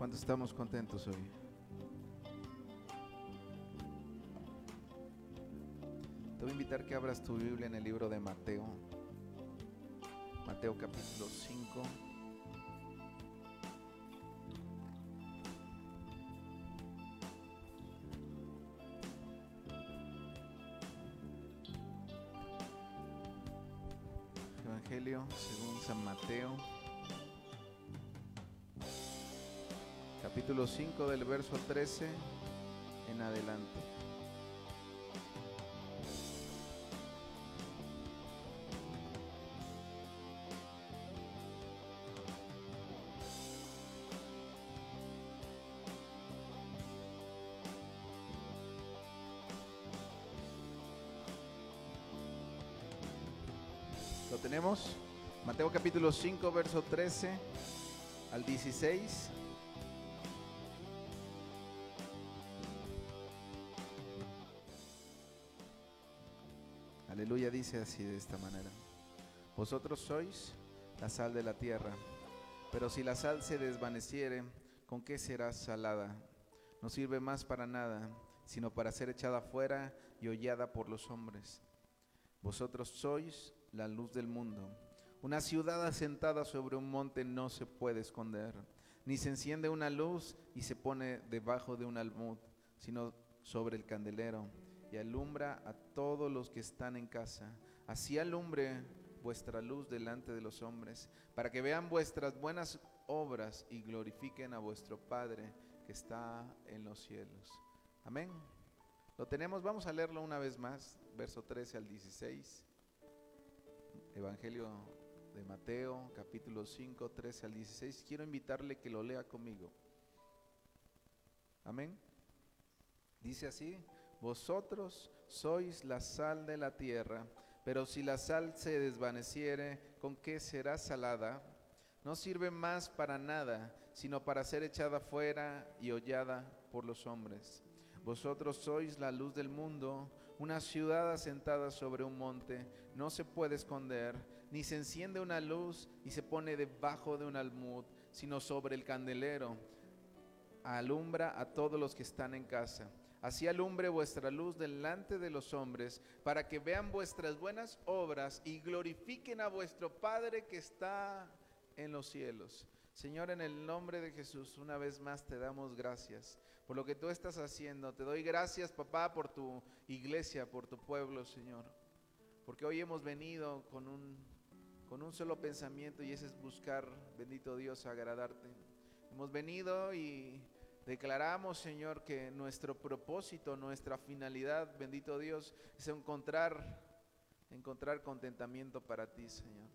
¿Cuántos estamos contentos hoy? Te voy a invitar que abras tu Biblia en el libro de Mateo. Mateo capítulo 5. Capítulo 5 del verso 13 en adelante. ¿Lo tenemos? Mateo capítulo 5, verso 13 al 16. Así de esta manera. Vosotros sois la sal de la tierra, pero si la sal se desvaneciere, ¿con qué será salada? No sirve más para nada, sino para ser echada fuera y hollada por los hombres. Vosotros sois la luz del mundo. Una ciudad asentada sobre un monte no se puede esconder, ni se enciende una luz y se pone debajo de un almud, sino sobre el candelero y alumbra a todos los que están en casa. Así alumbre vuestra luz delante de los hombres, para que vean vuestras buenas obras y glorifiquen a vuestro Padre que está en los cielos. Amén. Lo tenemos, vamos a leerlo una vez más, verso 13 al 16. Evangelio de Mateo, capítulo 5, 13 al 16. Quiero invitarle que lo lea conmigo. Amén. Dice así, vosotros sois la sal de la tierra, pero si la sal se desvaneciere, ¿con qué será salada? No sirve más para nada, sino para ser echada fuera y hollada por los hombres. Vosotros sois la luz del mundo. Una ciudad asentada sobre un monte no se puede esconder, ni se enciende una luz y se pone debajo de un almud, sino sobre el candelero. Alumbra a todos los que están en casa. Así alumbre vuestra luz delante de los hombres, para que vean vuestras buenas obras y glorifiquen a vuestro Padre que está en los cielos. Señor, en el nombre de Jesús, una vez más te damos gracias por lo que tú estás haciendo. Te doy gracias, papá, por tu iglesia, por tu pueblo, Señor. Porque hoy hemos venido con un, con un solo pensamiento y ese es buscar, bendito Dios, agradarte. Hemos venido y declaramos, Señor, que nuestro propósito, nuestra finalidad, bendito Dios, es encontrar, encontrar contentamiento para ti, Señor.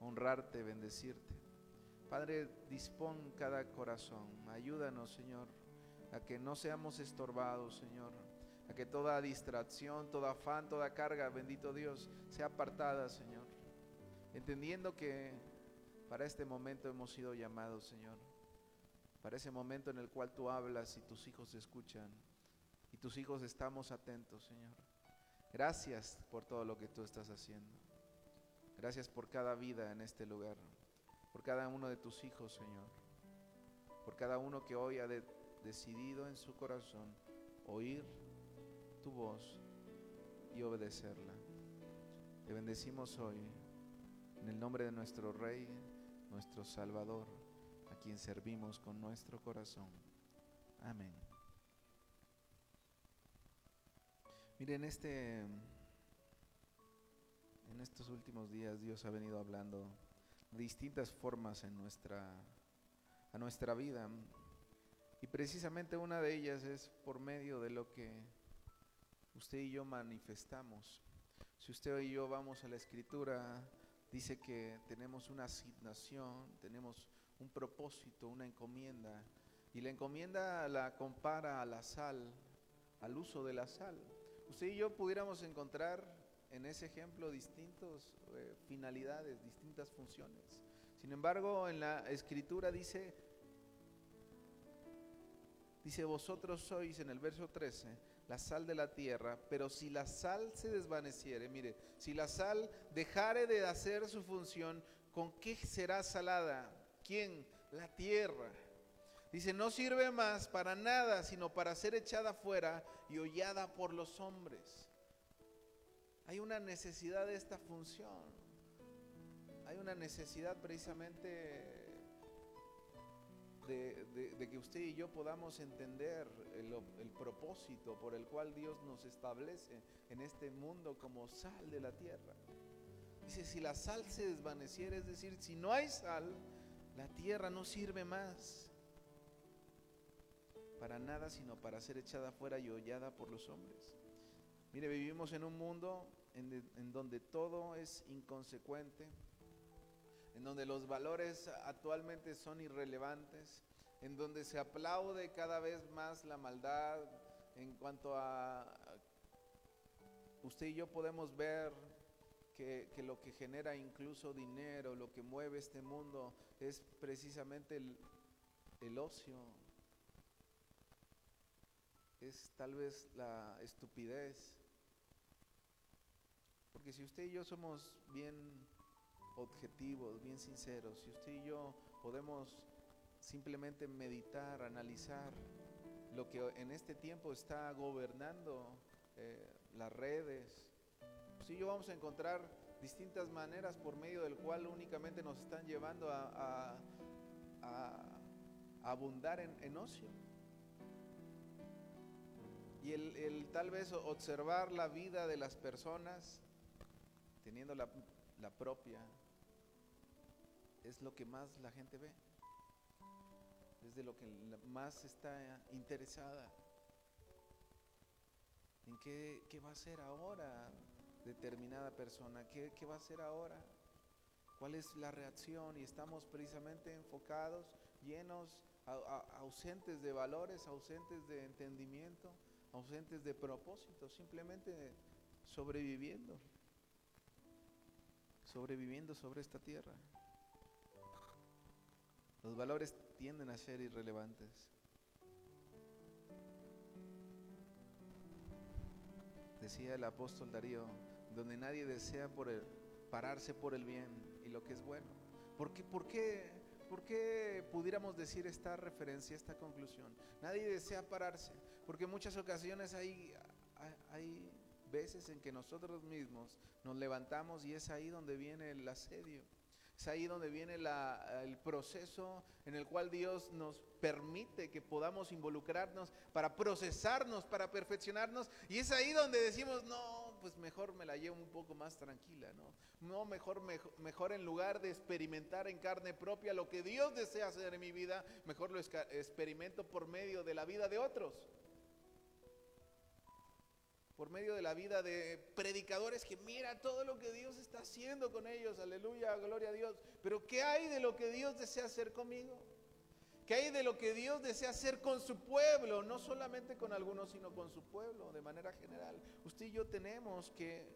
Honrarte, bendecirte. Padre, dispón cada corazón. Ayúdanos, Señor, a que no seamos estorbados, Señor. A que toda distracción, toda afán, toda carga, bendito Dios, sea apartada, Señor. Entendiendo que para este momento hemos sido llamados, Señor. Para ese momento en el cual tú hablas y tus hijos escuchan. Y tus hijos estamos atentos, Señor. Gracias por todo lo que tú estás haciendo. Gracias por cada vida en este lugar por cada uno de tus hijos, Señor, por cada uno que hoy ha decidido en su corazón oír tu voz y obedecerla. Te bendecimos hoy en el nombre de nuestro Rey, nuestro Salvador, quien servimos con nuestro corazón. Amén. Miren, este, en estos últimos días Dios ha venido hablando distintas formas en nuestra, a nuestra vida. Y precisamente una de ellas es por medio de lo que usted y yo manifestamos. Si usted y yo vamos a la escritura, dice que tenemos una asignación, tenemos un propósito, una encomienda. Y la encomienda la compara a la sal, al uso de la sal. Usted y yo pudiéramos encontrar en ese ejemplo distintas eh, finalidades, distintas funciones. Sin embargo, en la escritura dice, dice, vosotros sois en el verso 13 la sal de la tierra, pero si la sal se desvaneciere, mire, si la sal dejare de hacer su función, ¿con qué será salada? ¿Quién? La tierra. Dice, no sirve más para nada, sino para ser echada fuera y hollada por los hombres. Hay una necesidad de esta función. Hay una necesidad precisamente de, que usted y yo podamos entender el, el, propósito por el cual Dios nos establece en este mundo como sal de la tierra. Dice, si la sal se desvaneciera, es decir, si no hay sal, la tierra no sirve más para nada, sino para ser echada fuera y hollada por los hombres. Mire, vivimos en un mundo en, donde todo es inconsecuente, en donde los valores actualmente son irrelevantes, en donde se aplaude cada vez más la maldad en cuanto a usted y yo podemos ver que, lo que genera incluso dinero, lo que mueve este mundo es precisamente el, ocio, es tal vez la estupidez. Porque si usted y yo somos bien objetivos, bien sinceros, si usted y yo podemos simplemente meditar, analizar lo que en este tiempo está gobernando eh, las redes, si yo vamos a encontrar distintas maneras por medio del cual únicamente nos están llevando a, abundar en ocio. Y el, tal vez observar la vida de las personas, teniendo la, la propia, es lo que más la gente ve. Es de lo que más está interesada. ¿En qué, qué va a hacer ahora determinada persona? ¿Qué, ¿Qué va a hacer ahora? ¿Cuál es la reacción? Y estamos precisamente enfocados, llenos, ausentes de valores, ausentes de entendimiento ausentes de propósito, simplemente sobreviviendo, sobreviviendo sobre esta tierra. Los valores tienden a ser irrelevantes. Decía el apóstol Darío, donde nadie desea por el, pararse por el bien y lo que es bueno. ¿Por qué, por qué ¿Por qué pudiéramos decir esta referencia, esta conclusión? Nadie desea pararse, porque en muchas ocasiones hay, hay veces en que nosotros mismos nos levantamos y es ahí donde viene el asedio. Es ahí donde viene el proceso en el cual Dios nos permite que podamos involucrarnos para procesarnos, para perfeccionarnos. Y es ahí donde decimos, no, pues mejor me la llevo un poco más tranquila, ¿no? No, mejor, mejor, mejor en lugar de experimentar en carne propia lo que Dios desea hacer en mi vida, mejor lo experimento por medio de la vida de otros por medio de la vida de predicadores que mira todo lo que Dios está haciendo con ellos, aleluya, gloria a Dios. Pero ¿qué hay de lo que Dios desea hacer conmigo? ¿Qué hay de lo que Dios desea hacer con su pueblo? No solamente con algunos, sino con su pueblo de manera general. Usted y yo tenemos que,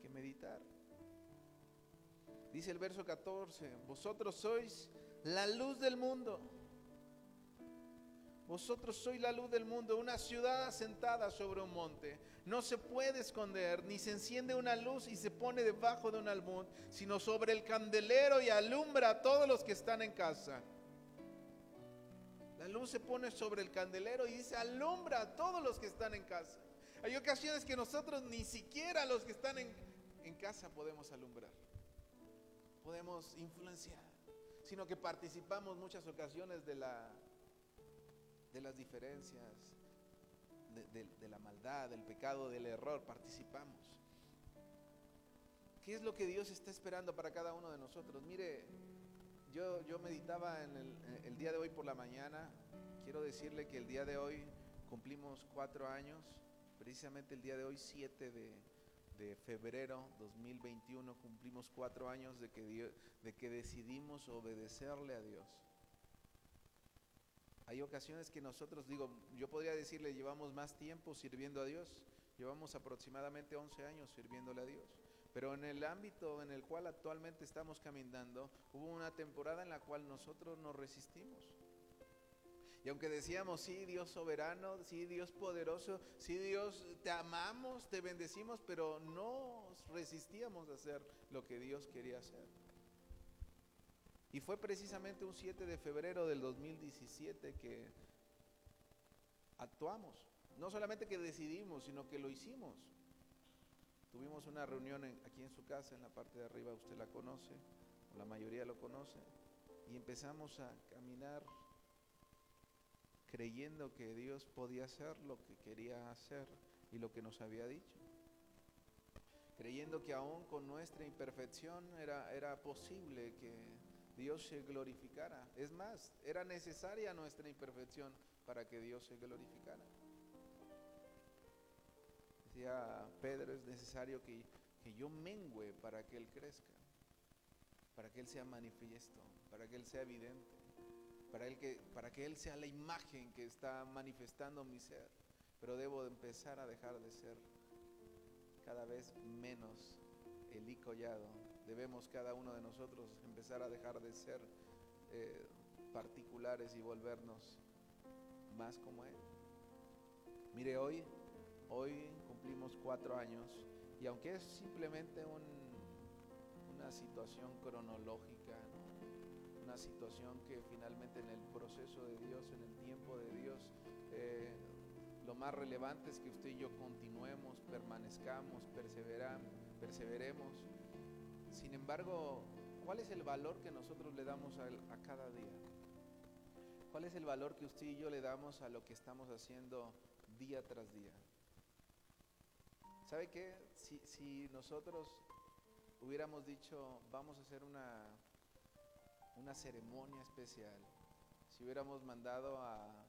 que meditar. Dice el verso 14, vosotros sois la luz del mundo. Vosotros sois la luz del mundo, una ciudad asentada sobre un monte. No se puede esconder, ni se enciende una luz y se pone debajo de un almud, sino sobre el candelero y alumbra a todos los que están en casa. La luz se pone sobre el candelero y dice, alumbra a todos los que están en casa. Hay ocasiones que nosotros ni siquiera los que están en, casa podemos alumbrar, podemos influenciar, sino que participamos muchas ocasiones de la de las diferencias, de, la maldad, del pecado, del error, participamos. ¿Qué es lo que Dios está esperando para cada uno de nosotros? Mire, yo, yo meditaba en el, día de hoy por la mañana. Quiero decirle que el día de hoy cumplimos cuatro años, precisamente el día de hoy, 7 de, de febrero 2021, cumplimos cuatro años de que, de que decidimos obedecerle a Dios. Hay ocasiones que nosotros, digo, yo podría decirle, llevamos más tiempo sirviendo a Dios, llevamos aproximadamente 11 años sirviéndole a Dios. Pero en el ámbito en el cual actualmente estamos caminando, hubo una temporada en la cual nosotros nos resistimos. Y aunque decíamos, sí, Dios soberano, sí, Dios poderoso, sí, Dios, te amamos, te bendecimos, pero no resistíamos a hacer lo que Dios quería hacer. Y fue precisamente un 7 de febrero del 2017 que actuamos. No solamente que decidimos, sino que lo hicimos. Tuvimos una reunión aquí en su casa, en la parte de arriba, usted la conoce, la mayoría lo conoce, y empezamos a caminar creyendo que Dios podía hacer lo que quería hacer y lo que nos había dicho. Creyendo que aún con nuestra imperfección era, era posible que Dios se glorificara. Es más, era necesaria nuestra imperfección para que Dios se glorificara. Pedro, es necesario que, que yo mengüe para que Él crezca, para que Él sea manifiesto, para que Él sea evidente, para, que, para que Él sea la imagen que está manifestando mi ser. Pero debo empezar a dejar de ser cada vez menos el. Debemos cada uno de nosotros empezar a dejar de ser eh, particulares y volvernos más como Él. Mire, hoy, hoy cumplimos cuatro años y aunque es simplemente una situación cronológica, una situación que finalmente en el proceso de Dios, en el tiempo de Dios, eh, lo más relevante es que usted y yo continuemos, permanezcamos, perseveremos. Sin embargo, ¿cuál es el valor que nosotros le damos a cada día? ¿Cuál es el valor que usted y yo le damos a lo que estamos haciendo día tras día? ¿Sabe qué? Si, si nosotros hubiéramos dicho, vamos a hacer una, una ceremonia especial, si hubiéramos mandado a,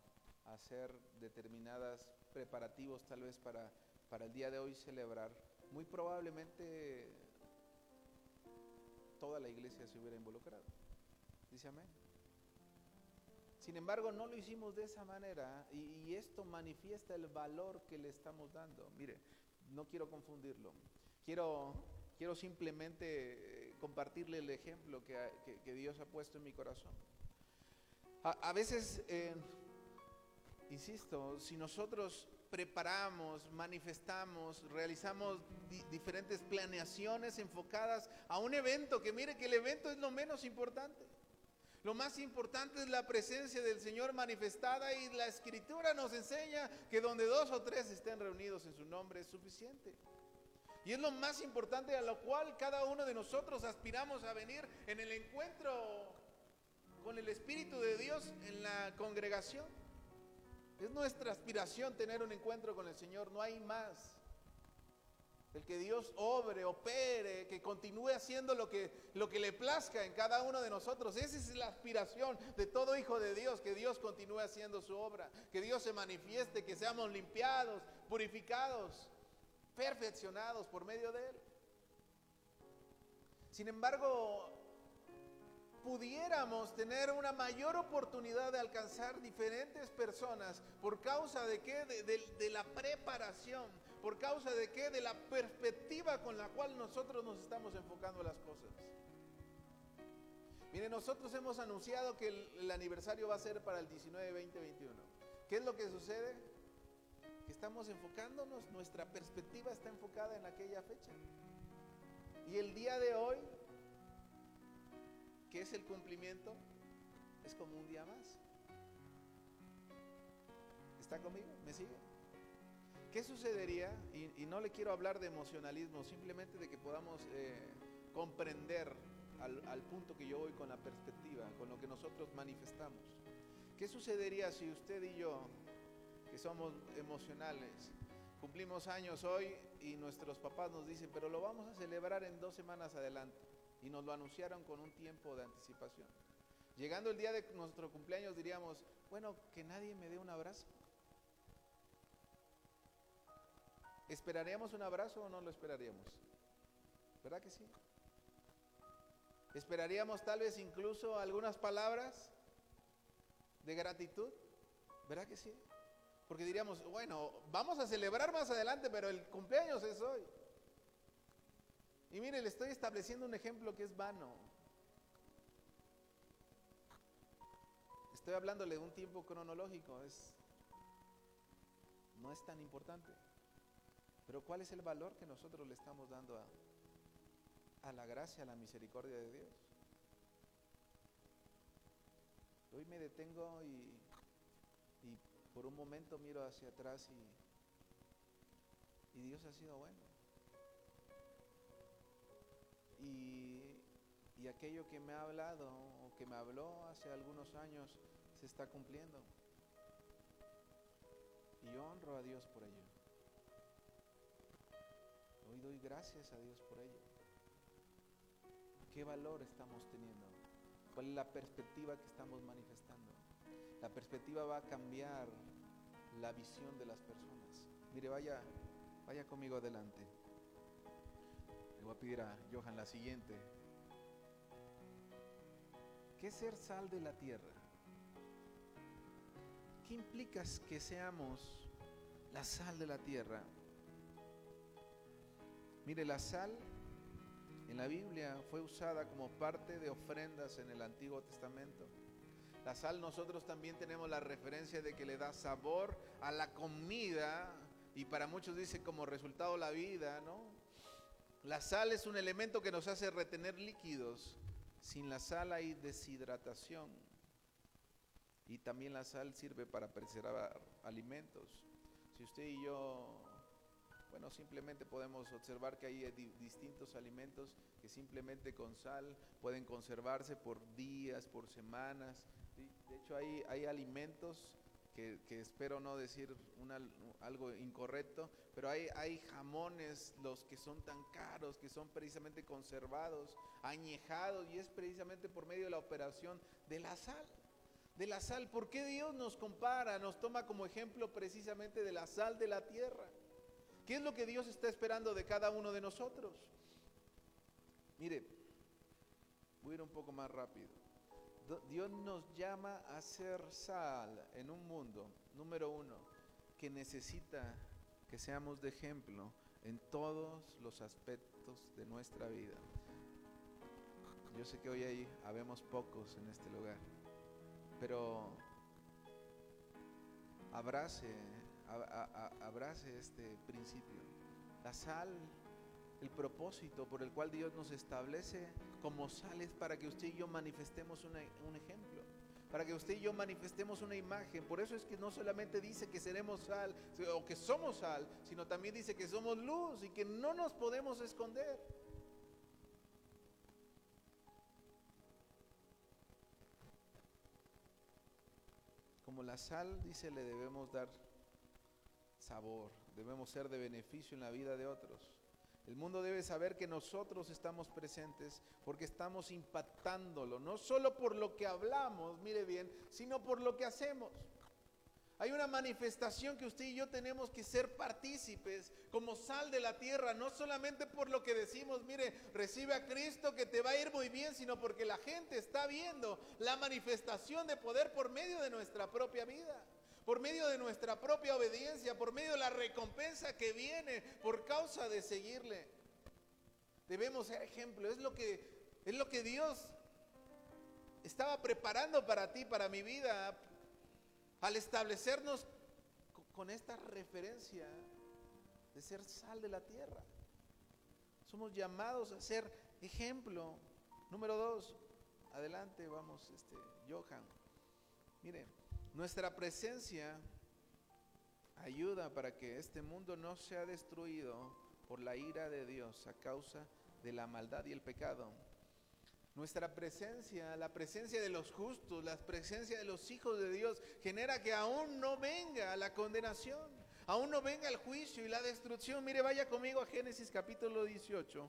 hacer determinadas preparativos tal vez para, para el día de hoy celebrar, muy probablemente toda la iglesia se hubiera involucrado. Dice amén. Sin embargo, no lo hicimos de esa manera y, esto manifiesta el valor que le estamos dando. Mire, no quiero confundirlo. Quiero, quiero simplemente eh, compartirle el ejemplo que, Dios ha puesto en mi corazón. A, veces eh, Insisto, si nosotros preparamos, manifestamos, realizamos di diferentes planeaciones enfocadas a un evento, que mire que el evento es lo menos importante. Lo más importante es la presencia del Señor manifestada y la escritura nos enseña que donde dos o tres estén reunidos en su nombre es suficiente. Y es lo más importante a lo cual cada uno de nosotros aspiramos a venir en el encuentro con el Espíritu de Dios en la congregación. Es nuestra aspiración tener un encuentro con el Señor, no hay más. El que Dios obre, opere, que continúe haciendo lo que, lo que le plazca en cada uno de nosotros. Esa es la aspiración de todo hijo de Dios, que Dios continúe haciendo su obra, que Dios se manifieste, que seamos limpiados, purificados, perfeccionados por medio de Él. Sin embargo, pudiéramos tener una mayor oportunidad de alcanzar diferentes personas por causa de qué? De, la preparación, por causa de qué? De la perspectiva con la cual nosotros nos estamos enfocando las cosas. Mire, nosotros hemos anunciado que el, aniversario va a ser para el 19, 20, 21. ¿Qué es lo que sucede? Que estamos enfocándonos, nuestra perspectiva está enfocada en aquella fecha. Y el día de hoy ¿Qué es el cumplimiento? Es como un día más. ¿Está conmigo? ¿Me sigue? ¿Qué sucedería? Y, no le quiero hablar de emocionalismo, simplemente de que podamos eh, comprender al, al punto que yo voy con la perspectiva, con lo que nosotros manifestamos. ¿Qué sucedería si usted y yo, que somos emocionales, cumplimos años hoy y nuestros papás nos dicen, pero lo vamos a celebrar en dos semanas adelante? y nos lo anunciaron con un tiempo de anticipación. Llegando el día de nuestro cumpleaños diríamos, bueno, que nadie me dé un abrazo. ¿Esperaríamos un abrazo o no lo esperaríamos? ¿Verdad que sí? ¿Esperaríamos tal vez incluso algunas palabras de gratitud? ¿Verdad que sí? Porque diríamos, bueno, vamos a celebrar más adelante, pero el cumpleaños es hoy. Y mire, le estoy estableciendo un ejemplo que es vano. Estoy hablándole de un tiempo cronológico, es, no es tan importante. Pero ¿cuál es el valor que nosotros le estamos dando a, la gracia, a la misericordia de Dios? Hoy me detengo y, por un momento miro hacia atrás y, Dios ha sido bueno. Y, y aquello que me ha hablado o que me habló hace algunos años se está cumpliendo. Y honro a Dios por ello. Hoy doy gracias a Dios por ello. ¿Qué valor estamos teniendo? ¿Cuál es la perspectiva que estamos manifestando? La perspectiva va a cambiar la visión de las personas. Mire, vaya, vaya conmigo adelante. Le voy a pedir a Johan la siguiente. ¿Qué es ser sal de la tierra? ¿Qué implica que seamos la sal de la tierra? Mire, la sal en la Biblia fue usada como parte de ofrendas en el Antiguo Testamento. La sal nosotros también tenemos la referencia de que le da sabor a la comida y para muchos dice como resultado la vida, ¿no? La sal es un elemento que nos hace retener líquidos. Sin la sal hay deshidratación. Y también la sal sirve para preservar alimentos. Si usted y yo bueno, simplemente podemos observar que hay distintos alimentos que simplemente con sal pueden conservarse por días, por semanas. De hecho, hay, hay alimentos que, espero no decir algo incorrecto, pero hay, hay jamones, los que son tan caros, que son precisamente conservados, añejados, y es precisamente por medio de la operación de la sal de la sal. ¿Por qué Dios nos compara, nos toma como ejemplo precisamente de la sal de la tierra? ¿Qué es lo que Dios está esperando de cada uno de nosotros? Mire, voy a ir un poco más rápido. Dios nos llama a ser sal en un mundo, número uno, que necesita que seamos de ejemplo en todos los aspectos de nuestra vida. Yo sé que hoy ahí habemos pocos en este lugar, pero abrace abrace este principio. La sal, el propósito por el cual Dios nos establece como sal es para que usted y yo manifestemos un ejemplo, para que usted y yo manifestemos una imagen. Por eso es que no solamente dice que seremos sal o que somos sal, sino también dice que somos luz y que no nos podemos esconder. Como la sal, dice, le debemos dar sabor, debemos ser de beneficio en la vida de otros. El mundo debe saber que nosotros estamos presentes porque estamos impactándolo, no solo por lo que hablamos, mire bien, sino por lo que hacemos. Hay una manifestación que usted y yo tenemos que ser partícipes como sal de la tierra, no solamente por lo que decimos, mire, recibe a Cristo que te va a ir muy bien, sino porque la gente está viendo la manifestación de poder por medio de nuestra propia vida por medio de nuestra propia obediencia, por medio de la recompensa que viene por causa de seguirle. Debemos ser ejemplo, es lo que es lo que Dios estaba preparando para ti, para mi vida, al establecernos con esta referencia de ser sal de la tierra. Somos llamados a ser ejemplo. Número dos, adelante, vamos, este, Johan. Miren, nuestra presencia ayuda para que este mundo no sea destruido por la ira de Dios a causa de la maldad y el pecado. Nuestra presencia, la presencia de los justos, la presencia de los hijos de Dios genera que aún no venga la condenación, aún no venga el juicio y la destrucción. Mire, vaya conmigo a Génesis capítulo 18.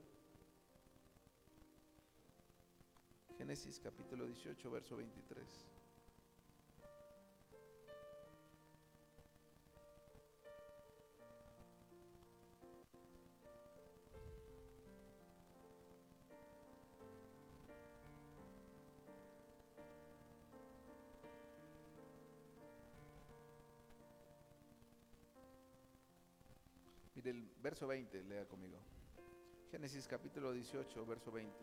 Génesis capítulo 18, verso 23. Verso 20, lea conmigo. Génesis capítulo 18, verso 20.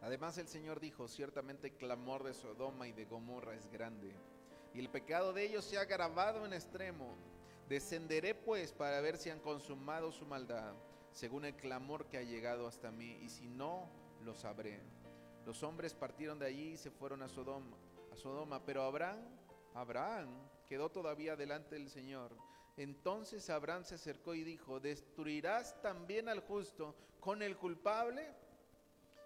Además el Señor dijo, ciertamente el clamor de Sodoma y de Gomorra es grande, y el pecado de ellos se ha agravado en extremo. Descenderé pues para ver si han consumado su maldad, según el clamor que ha llegado hasta mí, y si no, lo sabré. Los hombres partieron de allí y se fueron a Sodoma, a Sodoma, pero Abraham, Abraham quedó todavía delante del Señor. Entonces Abraham se acercó y dijo, ¿destruirás también al justo con el culpable?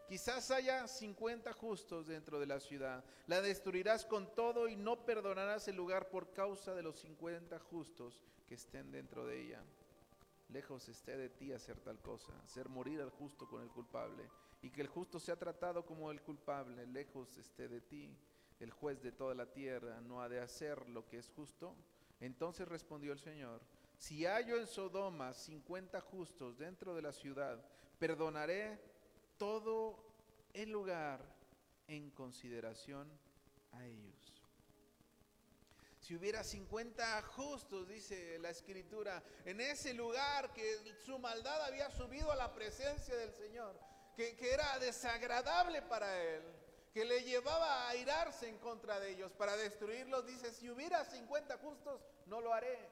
Quizás haya 50 justos dentro de la ciudad. La destruirás con todo y no perdonarás el lugar por causa de los 50 justos que estén dentro de ella. Lejos esté de ti hacer tal cosa, hacer morir al justo con el culpable, y que el justo sea tratado como el culpable. Lejos esté de ti. El juez de toda la tierra no ha de hacer lo que es justo. Entonces respondió el Señor, si hallo en Sodoma 50 justos dentro de la ciudad, perdonaré todo el lugar en consideración a ellos. Si hubiera 50 justos, dice la escritura, en ese lugar que su maldad había subido a la presencia del Señor, que, que era desagradable para él, que le llevaba a airarse en contra de ellos para destruirlos, dice, si hubiera 50 justos, no lo haré.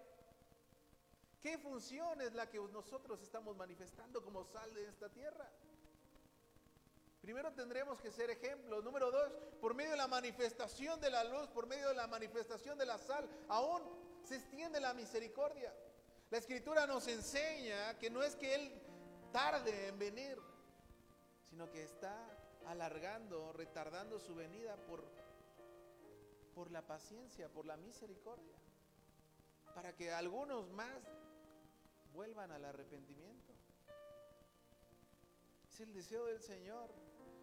¿Qué función es la que nosotros estamos manifestando como sal de esta tierra? Primero tendremos que ser ejemplos. Número dos, por medio de la manifestación de la luz, por medio de la manifestación de la sal, aún se extiende la misericordia. La escritura nos enseña que no es que Él tarde en venir, sino que está alargando, retardando su venida por, por la paciencia, por la misericordia, para que algunos más vuelvan al arrepentimiento. Es el deseo del Señor.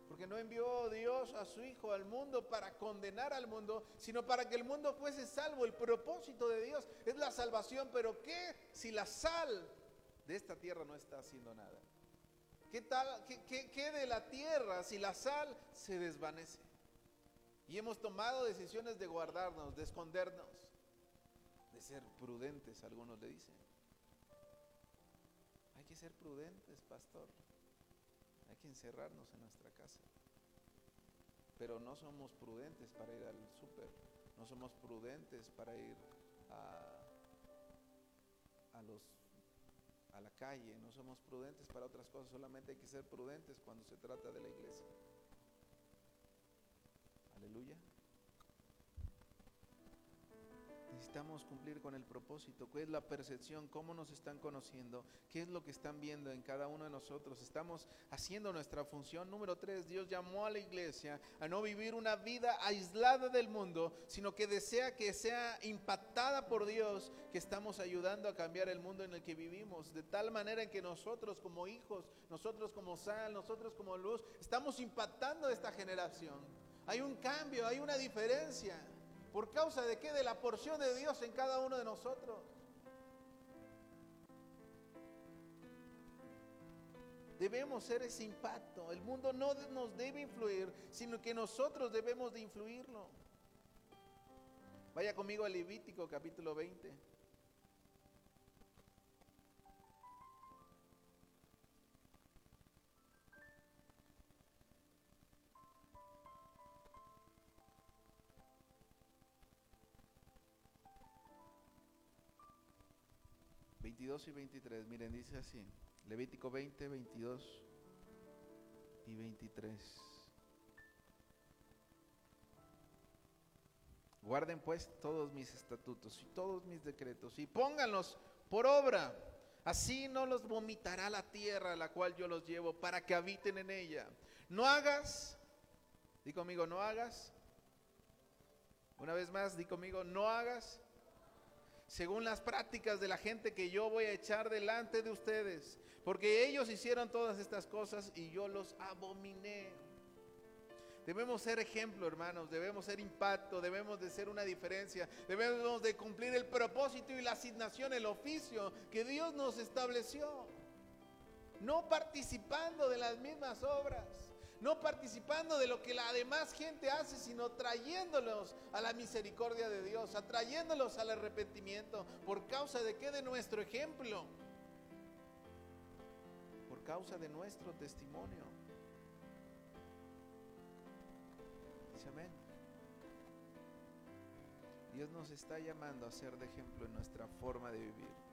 Porque no envió Dios a su Hijo al mundo para condenar al mundo, sino para que el mundo fuese salvo. El propósito de Dios es la salvación, pero ¿qué si la sal de esta tierra no está haciendo nada? ¿Qué tal, qué, qué de la tierra si la sal se desvanece? Y hemos tomado decisiones de guardarnos, de escondernos, de ser prudentes, algunos le dicen. Hay que ser prudentes, pastor que encerrarnos en nuestra casa. Pero no somos prudentes para ir al súper, no somos prudentes para ir a, a, los, a la calle, no somos prudentes para otras cosas, solamente hay que ser prudentes cuando se trata de la iglesia. Aleluya. Necesitamos cumplir con el propósito, cuál es la percepción, cómo nos están conociendo, qué es lo que están viendo en cada uno de nosotros. Estamos haciendo nuestra función. Número tres, Dios llamó a la iglesia a no vivir una vida aislada del mundo, sino que desea que sea impactada por Dios, que estamos ayudando a cambiar el mundo en el que vivimos, de tal manera en que nosotros como hijos, nosotros como sal, nosotros como luz, estamos impactando esta generación. Hay un cambio, hay una diferencia. ¿Por causa de qué? De la porción de Dios en cada uno de nosotros. Debemos ser ese impacto. El mundo no nos debe influir, sino que nosotros debemos de influirlo. Vaya conmigo a Levítico capítulo 20. 22 y 23, miren, dice así, Levítico 20, 22 y 23. Guarden pues todos mis estatutos y todos mis decretos y pónganlos por obra. Así no los vomitará la tierra a la cual yo los llevo para que habiten en ella. No hagas, di conmigo, no hagas. Una vez más, di conmigo, no hagas según las prácticas de la gente que yo voy a echar delante de ustedes, porque ellos hicieron todas estas cosas y yo los abominé. Debemos ser ejemplo, hermanos, debemos ser impacto, debemos de ser una diferencia, debemos de cumplir el propósito y la asignación, el oficio que Dios nos estableció, no participando de las mismas obras no participando de lo que la demás gente hace, sino trayéndolos a la misericordia de Dios, atrayéndolos al arrepentimiento. ¿Por causa de qué? De nuestro ejemplo. Por causa de nuestro testimonio. Dice amén. Dios nos está llamando a ser de ejemplo en nuestra forma de vivir.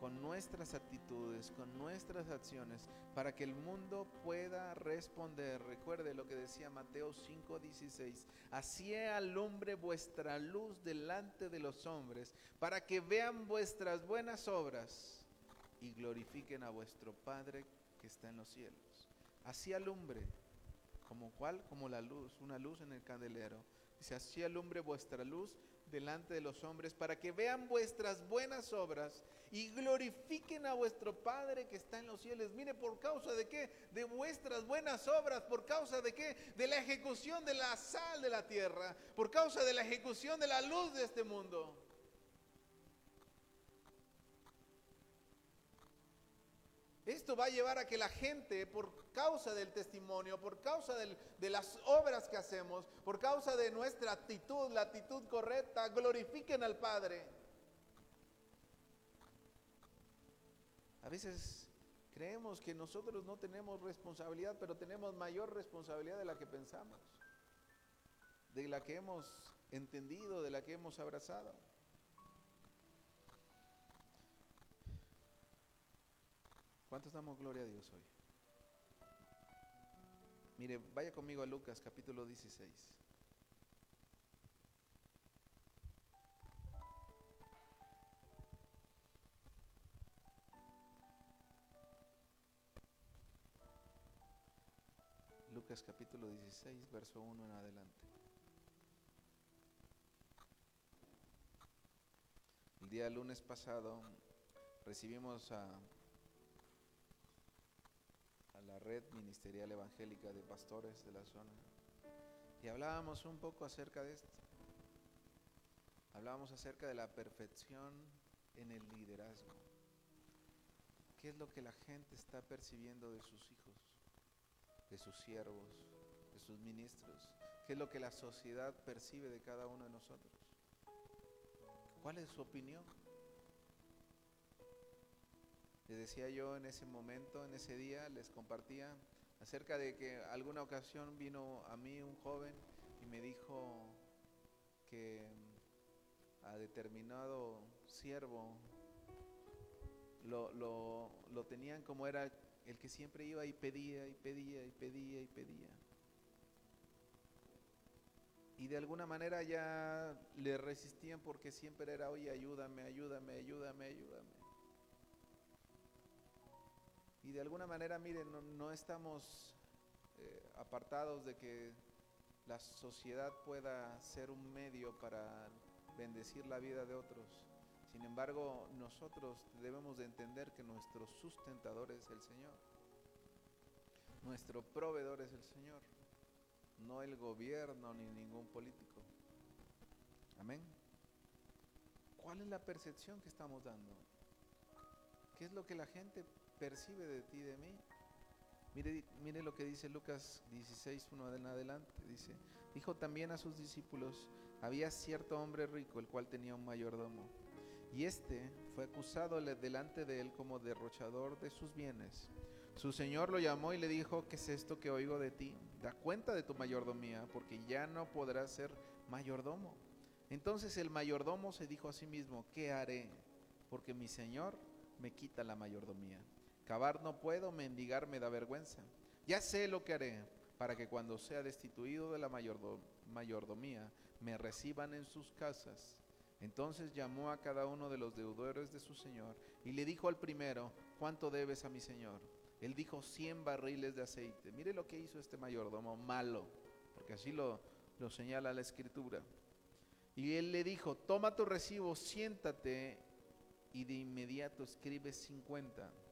Con nuestras actitudes, con nuestras acciones, para que el mundo pueda responder. Recuerde lo que decía Mateo 5:16, así alumbre vuestra luz delante de los hombres, para que vean vuestras buenas obras y glorifiquen a vuestro Padre que está en los cielos. Así alumbre, como cual, como la luz, una luz en el candelero. Dice, así alumbre vuestra luz delante de los hombres, para que vean vuestras buenas obras y glorifiquen a vuestro Padre que está en los cielos. Mire, ¿por causa de qué? De vuestras buenas obras. ¿Por causa de qué? De la ejecución de la sal de la tierra. Por causa de la ejecución de la luz de este mundo. Esto va a llevar a que la gente, por causa del testimonio, por causa de las obras que hacemos, por causa de nuestra actitud, la actitud correcta, glorifiquen al Padre. A veces creemos que nosotros no tenemos responsabilidad, pero tenemos mayor responsabilidad de la que pensamos, de la que hemos entendido, de la que hemos abrazado. ¿Cuántos damos gloria a Dios hoy? Mire, vaya conmigo a Lucas capítulo 16. Lucas capítulo 16, verso 1 en adelante. El día lunes pasado recibimos a la red ministerial evangélica de pastores de la zona. Y hablábamos un poco acerca de esto. Hablábamos acerca de la perfección en el liderazgo. ¿Qué es lo que la gente está percibiendo de sus hijos, de sus siervos, de sus ministros? ¿Qué es lo que la sociedad percibe de cada uno de nosotros? ¿Cuál es su opinión? Les decía yo en ese momento, en ese día, les compartía acerca de que alguna ocasión vino a mí un joven y me dijo que a determinado siervo lo, lo tenían como era el que siempre iba y pedía y pedía y pedía y pedía. Y de alguna manera ya le resistían porque siempre era, oye, ayúdame, ayúdame, ayúdame, ayúdame. Y de alguna manera, miren, no, estamos eh, apartados de que la sociedad pueda ser un medio para bendecir la vida de otros. Sin embargo, nosotros debemos de entender que nuestro sustentador es el Señor. Nuestro proveedor es el Señor, no el gobierno ni ningún político. Amén. ¿Cuál es la percepción que estamos dando? ¿Qué es lo que la gente percibe de ti, de mí. Mire, mire lo que dice Lucas 16, 1 en adelante. Dice, dijo también a sus discípulos, había cierto hombre rico, el cual tenía un mayordomo. Y este fue acusado delante de él como derrochador de sus bienes. Su señor lo llamó y le dijo, ¿qué es esto que oigo de ti? Da cuenta de tu mayordomía, porque ya no podrás ser mayordomo. Entonces el mayordomo se dijo a sí mismo, ¿qué haré? Porque mi señor me quita la mayordomía. Cavar no puedo, mendigar me da vergüenza. Ya sé lo que haré para que cuando sea destituido de la mayordomía me reciban en sus casas. Entonces llamó a cada uno de los deudores de su señor y le dijo al primero, ¿cuánto debes a mi señor? Él dijo, 100 barriles de aceite. Mire lo que hizo este mayordomo, malo, porque así lo, lo señala la escritura. Y él le dijo, toma tu recibo, siéntate y de inmediato escribe 50.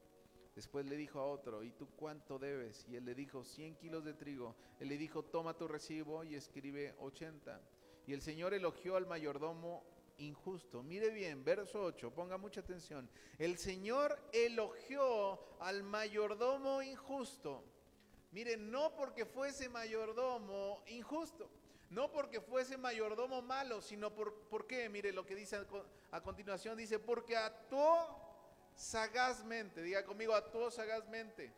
Después le dijo a otro, ¿y tú cuánto debes? Y él le dijo, 100 kilos de trigo. Él le dijo, toma tu recibo y escribe 80. Y el Señor elogió al mayordomo injusto. Mire bien, verso 8, ponga mucha atención. El Señor elogió al mayordomo injusto. Mire, no porque fuese mayordomo injusto, no porque fuese mayordomo malo, sino por, ¿por qué? Mire lo que dice a, a continuación, dice, porque actuó sagazmente, diga conmigo, actuó sagazmente.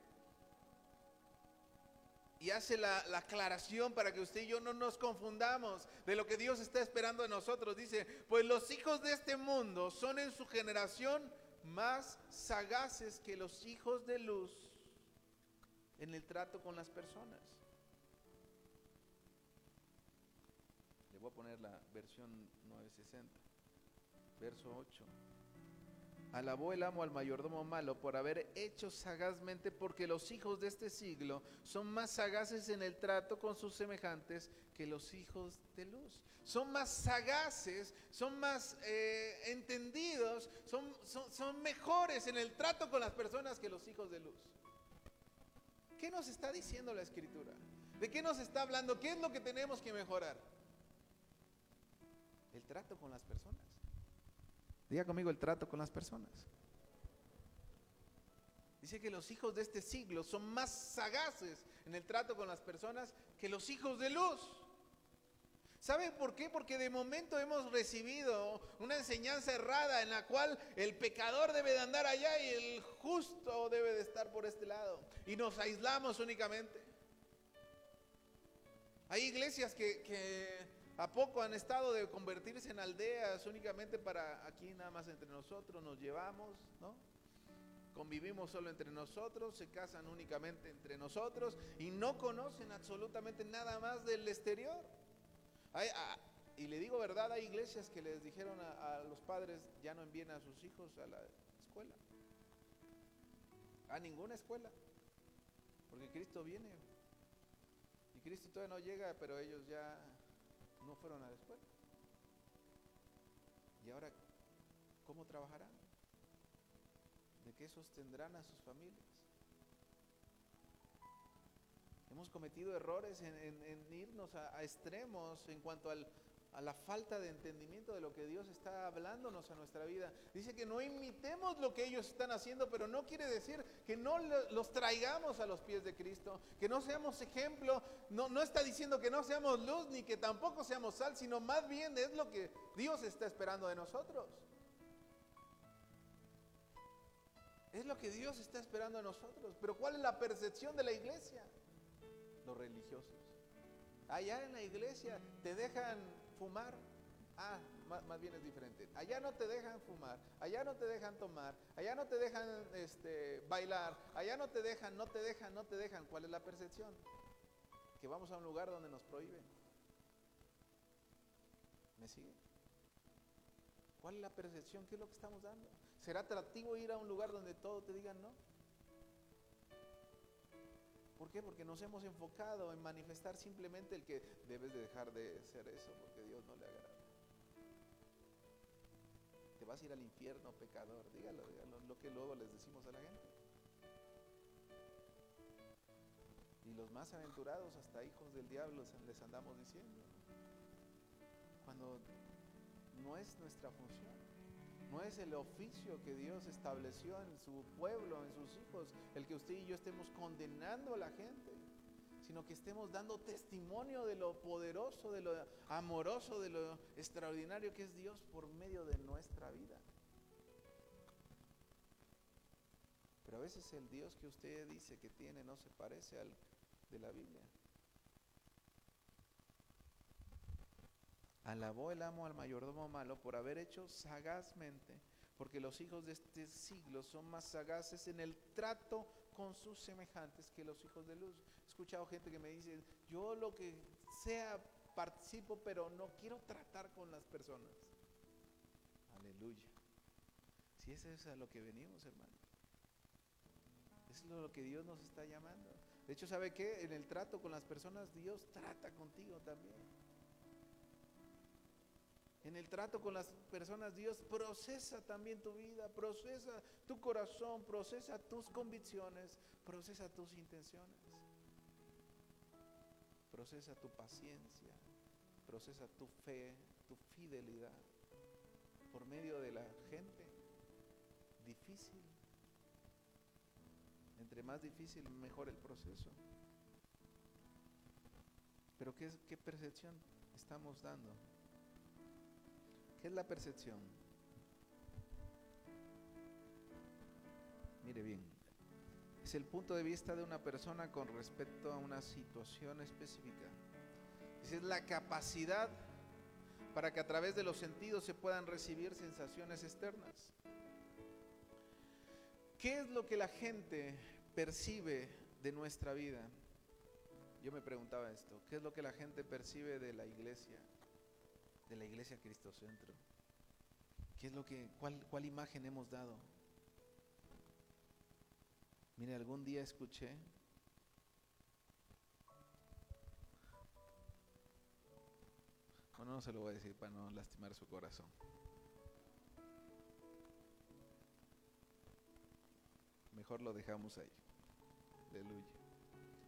Y hace la, aclaración para que usted y yo no nos confundamos de lo que Dios está esperando de nosotros. Dice, pues los hijos de este mundo son en su generación más sagaces que los hijos de luz en el trato con las personas. Le voy a poner la versión 960, verso 8. Alabó el amo al mayordomo malo por haber hecho sagazmente, porque los hijos de este siglo son más sagaces en el trato con sus semejantes que los hijos de luz. Son más sagaces, son más eh, entendidos, son, son, son mejores en el trato con las personas que los hijos de luz. ¿Qué nos está diciendo la escritura? ¿De qué nos está hablando? ¿Qué es lo que tenemos que mejorar? El trato con las personas. Diga conmigo el trato con las personas. Dice que los hijos de este siglo son más sagaces en el trato con las personas que los hijos de luz. ¿Saben por qué? Porque de momento hemos recibido una enseñanza errada en la cual el pecador debe de andar allá y el justo debe de estar por este lado. Y nos aislamos únicamente. Hay iglesias que, que ¿A poco han estado de convertirse en aldeas únicamente para aquí nada más entre nosotros? Nos llevamos, ¿no? Convivimos solo entre nosotros, se casan únicamente entre nosotros y no conocen absolutamente nada más del exterior. Ah, y le digo verdad, hay iglesias que les dijeron a, a los padres ya no envíen a sus hijos a la escuela, a ninguna escuela, porque Cristo viene. Y Cristo todavía no llega, pero ellos ya no fueron a la. ¿Y ahora cómo trabajarán? ¿De qué sostendrán a sus familias? Hemos cometido errores en, irnos a extremos en cuanto al, a la falta de entendimiento de lo que Dios está hablándonos a nuestra vida. Dice que no imitemos lo que ellos están haciendo, pero no quiere decir que no los traigamos a los pies de Cristo, que no seamos ejemplo, no, no está diciendo que no seamos luz ni que tampoco seamos sal, sino más bien es lo que Dios está esperando de nosotros. Es lo que Dios está esperando de nosotros. Pero ¿cuál es la percepción de la iglesia? Los religiosos. Allá en la iglesia te dejan fumar. Ah, más, bien es diferente. Allá no te dejan fumar, allá no te dejan tomar, allá no te dejan este, bailar, allá no te dejan, no te dejan, no te dejan. ¿Cuál es la percepción? Que vamos a un lugar donde nos prohíben. ¿Me sigue? ¿Cuál es la percepción? ¿Qué es lo que estamos dando? ¿Será atractivo ir a un lugar donde todo te digan no? ¿Por qué? Porque nos hemos enfocado en manifestar simplemente el que debes de dejar de ser eso porque Dios no le agrada. Te vas a ir al infierno, pecador. Dígalo, dígalo, lo que luego les decimos a la gente. Y los más aventurados, hasta hijos del diablo, les andamos diciendo. Cuando no es nuestra función. No es el oficio que Dios estableció en su pueblo, en sus hijos, el que usted y yo estemos condenando a la gente, sino que estemos dando testimonio de lo poderoso, de lo amoroso, de lo extraordinario que es Dios por medio de nuestra vida. Pero a veces el Dios que usted dice que tiene no se parece al de la Biblia. Alabó el amo al mayordomo malo por haber hecho sagazmente, porque los hijos de este siglo son más sagaces en el trato con sus semejantes que los hijos de luz. He escuchado gente que me dice, yo lo que sea participo, pero no quiero tratar con las personas. Aleluya. Si eso es a lo que venimos, hermano. Es lo que Dios nos está llamando. De hecho, ¿sabe qué? En el trato con las personas, Dios trata contigo también. En el trato con las personas, Dios procesa también tu vida, procesa tu corazón, procesa tus convicciones, procesa tus intenciones, procesa tu paciencia, procesa tu fe, tu fidelidad por medio de la gente difícil. Entre más difícil, mejor el proceso. Pero ¿qué, percepción estamos dando? ¿Qué es la percepción? Mire bien, es el punto de vista de una persona con respecto a una situación específica. Es la capacidad para que a través de los sentidos se puedan recibir sensaciones externas. ¿Qué es lo que la gente percibe de nuestra vida? Yo me preguntaba esto, ¿qué es lo que la gente percibe de la iglesia? De la iglesia Cristo Centro. ¿Qué es lo que, cuál, cuál imagen hemos dado? Mire, algún día escuché Bueno, no se lo voy a decir para no lastimar su corazón. Mejor lo dejamos ahí. Aleluya.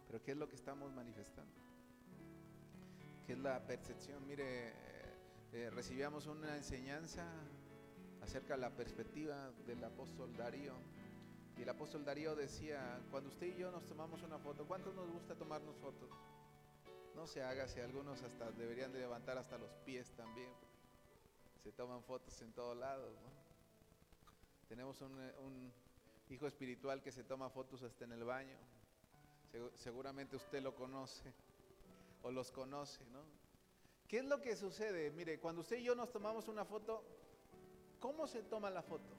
Pero ¿qué es lo que estamos manifestando? ¿Qué es la percepción? Mire, eh, recibíamos una enseñanza acerca de la perspectiva del apóstol Darío. Y el apóstol Darío decía, cuando usted y yo nos tomamos una foto, ¿cuántos nos gusta tomarnos fotos? No se haga si algunos hasta deberían de levantar hasta los pies también. Se toman fotos en todos lados. Tenemos un, un hijo espiritual que se toma fotos hasta en el baño. Seguramente usted lo conoce o los conoce, ¿no? ¿Qué es lo que sucede? Mire, cuando usted y yo nos tomamos una foto, ¿cómo se toma la foto?